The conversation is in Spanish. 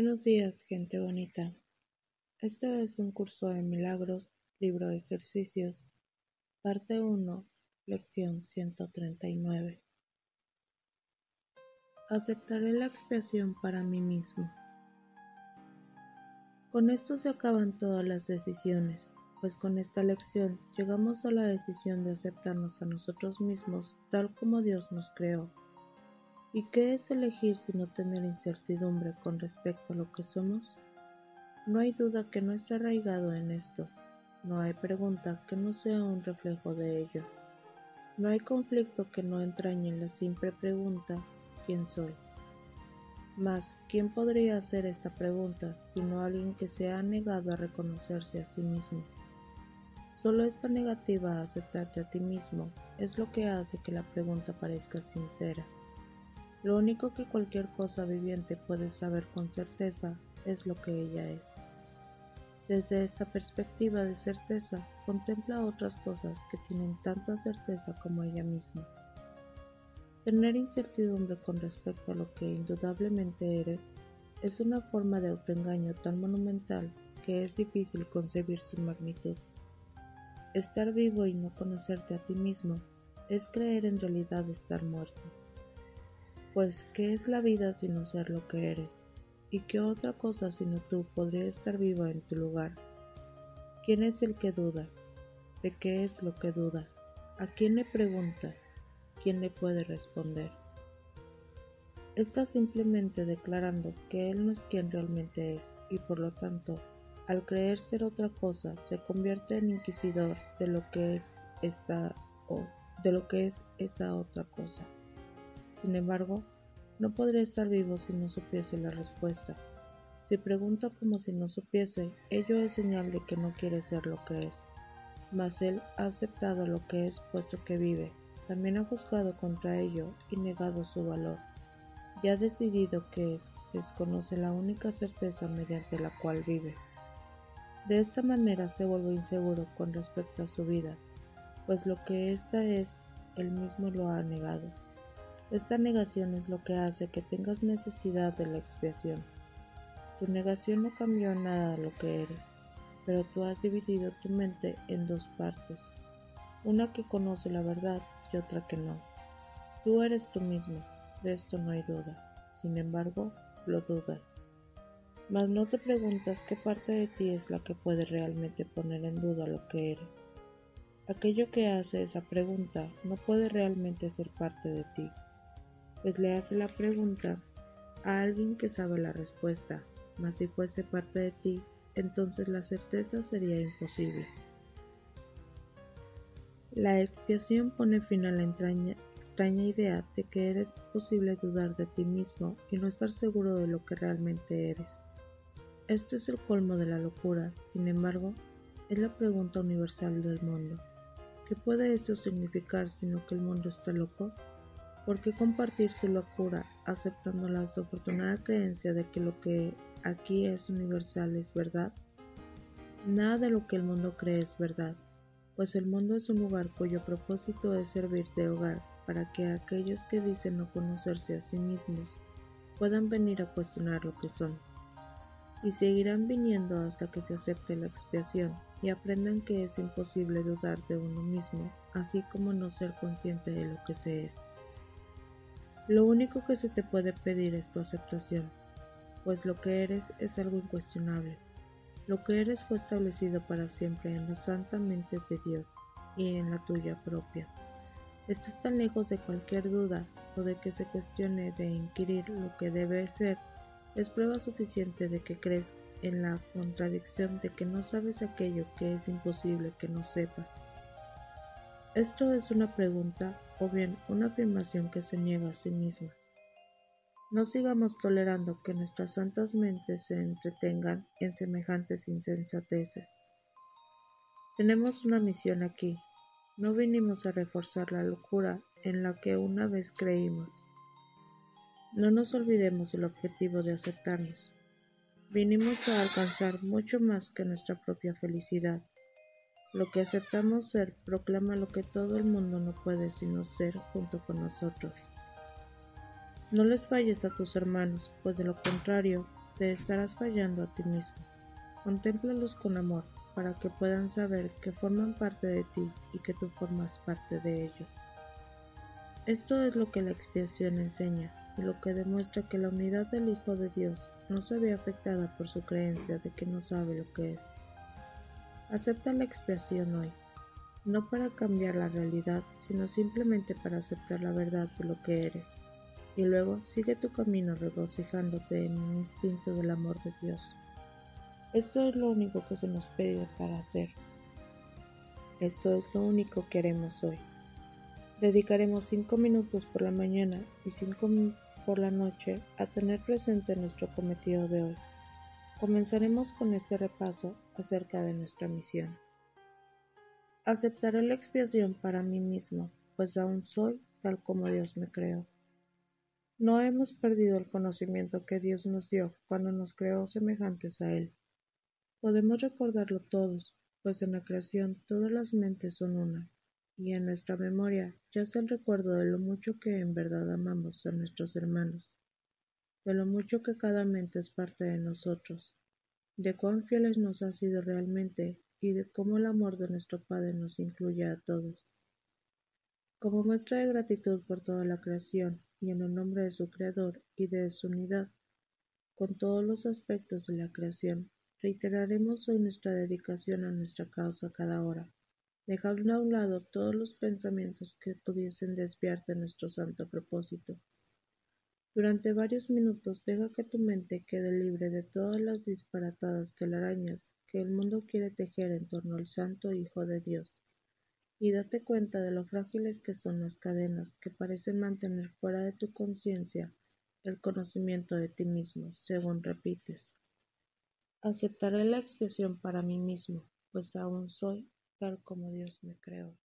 Buenos días, gente bonita. Este es un curso de milagros, libro de ejercicios, parte 1, lección 139. Aceptaré la expiación para mí mismo. Con esto se acaban todas las decisiones, pues con esta lección llegamos a la decisión de aceptarnos a nosotros mismos tal como Dios nos creó. ¿Y qué es elegir sino tener incertidumbre con respecto a lo que somos? No hay duda que no está arraigado en esto, no hay pregunta que no sea un reflejo de ello, no hay conflicto que no entrañe en la simple pregunta ¿quién soy? Mas, ¿quién podría hacer esta pregunta sino alguien que se ha negado a reconocerse a sí mismo? Solo esta negativa a aceptarte a ti mismo es lo que hace que la pregunta parezca sincera. Lo único que cualquier cosa viviente puede saber con certeza es lo que ella es. Desde esta perspectiva de certeza, contempla otras cosas que tienen tanta certeza como ella misma. Tener incertidumbre con respecto a lo que indudablemente eres es una forma de autoengaño tan monumental que es difícil concebir su magnitud. Estar vivo y no conocerte a ti mismo es creer en realidad estar muerto. Pues, ¿qué es la vida sino ser lo que eres? ¿Y qué otra cosa sino tú podría estar viva en tu lugar? ¿Quién es el que duda? ¿De qué es lo que duda? ¿A quién le pregunta? ¿Quién le puede responder? Está simplemente declarando que él no es quien realmente es y por lo tanto al creer ser otra cosa, se convierte en inquisidor de lo que es esta o de lo que es esa otra cosa. Sin embargo, no podría estar vivo si no supiese la respuesta. Si pregunta como si no supiese, ello es señal de que no quiere ser lo que es. Mas él ha aceptado lo que es puesto que vive, también ha juzgado contra ello y negado su valor. Ya ha decidido que es, desconoce la única certeza mediante la cual vive. De esta manera se vuelve inseguro con respecto a su vida, pues lo que ésta es, él mismo lo ha negado. Esta negación es lo que hace que tengas necesidad de la expiación. Tu negación no cambió nada de lo que eres, pero tú has dividido tu mente en dos partes, una que conoce la verdad y otra que no. Tú eres tú mismo, de esto no hay duda. Sin embargo, lo dudas. Mas no te preguntas qué parte de ti es la que puede realmente poner en duda lo que eres. Aquello que hace esa pregunta no puede realmente ser parte de ti, pues le hace la pregunta a alguien que sabe la respuesta, mas si fuese parte de ti, entonces la certeza sería imposible. La expiación pone fin a la extraña idea de que eres posible dudar de ti mismo y no estar seguro de lo que realmente eres. Esto es el colmo de la locura, sin embargo, es la pregunta universal del mundo. ¿Qué puede eso significar sino que el mundo está loco? ¿Por qué compartir su locura aceptando la desafortunada creencia de que lo que aquí es universal es verdad? Nada de lo que el mundo cree es verdad, pues el mundo es un lugar cuyo propósito es servir de hogar para que aquellos que dicen no conocerse a sí mismos puedan venir a cuestionar lo que son y seguirán viniendo hasta que se acepte la expiación y aprendan que es imposible dudar de uno mismo, así como no ser consciente de lo que se es. Lo único que se te puede pedir es tu aceptación, pues lo que eres es algo incuestionable. Lo que eres fue establecido para siempre en la santa mente de Dios y en la tuya propia. Estás tan lejos de cualquier duda o de que se cuestione de inquirir lo que debe ser es prueba suficiente de que crees en la contradicción de que no sabes aquello que es imposible que no sepas. Esto es una pregunta o bien una afirmación que se niega a sí misma. No sigamos tolerando que nuestras santas mentes se entretengan en semejantes insensateces. Tenemos una misión aquí. No vinimos a reforzar la locura en la que una vez creímos. No nos olvidemos el objetivo de aceptarnos. Vinimos a alcanzar mucho más que nuestra propia felicidad. Lo que aceptamos ser proclama lo que todo el mundo no puede sino ser junto con nosotros. No les falles a tus hermanos, pues de lo contrario, te estarás fallando a ti mismo. Contémplalos con amor, para que puedan saber que forman parte de ti y que tú formas parte de ellos. Esto es lo que la expiación enseña y lo que demuestra que la unidad del Hijo de Dios no se ve afectada por su creencia de que no sabe lo que es. Acepta la expiación hoy, no para cambiar la realidad, sino simplemente para aceptar la verdad de lo que eres, y luego sigue tu camino regocijándote en el instinto del amor de Dios. Esto es lo único que se nos pide para hacer. Esto es lo único que haremos hoy. Dedicaremos cinco minutos por la mañana y cinco por la noche a tener presente nuestro cometido de hoy. Comenzaremos con este repaso acerca de nuestra misión. Aceptaré la expiación para mí mismo, pues aún soy tal como Dios me creó. No hemos perdido el conocimiento que Dios nos dio cuando nos creó semejantes a Él. Podemos recordarlo todos, pues en la creación todas las mentes son una, y en nuestra memoria yace el recuerdo de lo mucho que en verdad amamos a nuestros hermanos de lo mucho que cada mente es parte de nosotros, de cuán fieles nos ha sido realmente y de cómo el amor de nuestro Padre nos incluye a todos. Como muestra de gratitud por toda la creación y en el nombre de su Creador y de su unidad con todos los aspectos de la creación, reiteraremos hoy nuestra dedicación a nuestra causa cada hora, dejando a un lado todos los pensamientos que pudiesen desviarte de nuestro santo propósito. Durante varios minutos deja que tu mente quede libre de todas las disparatadas telarañas que el mundo quiere tejer en torno al Santo Hijo de Dios, y date cuenta de lo frágiles que son las cadenas que parecen mantener fuera de tu conciencia el conocimiento de ti mismo, según repites. Aceptaré la expiación para mí mismo, pues aún soy tal como Dios me creó.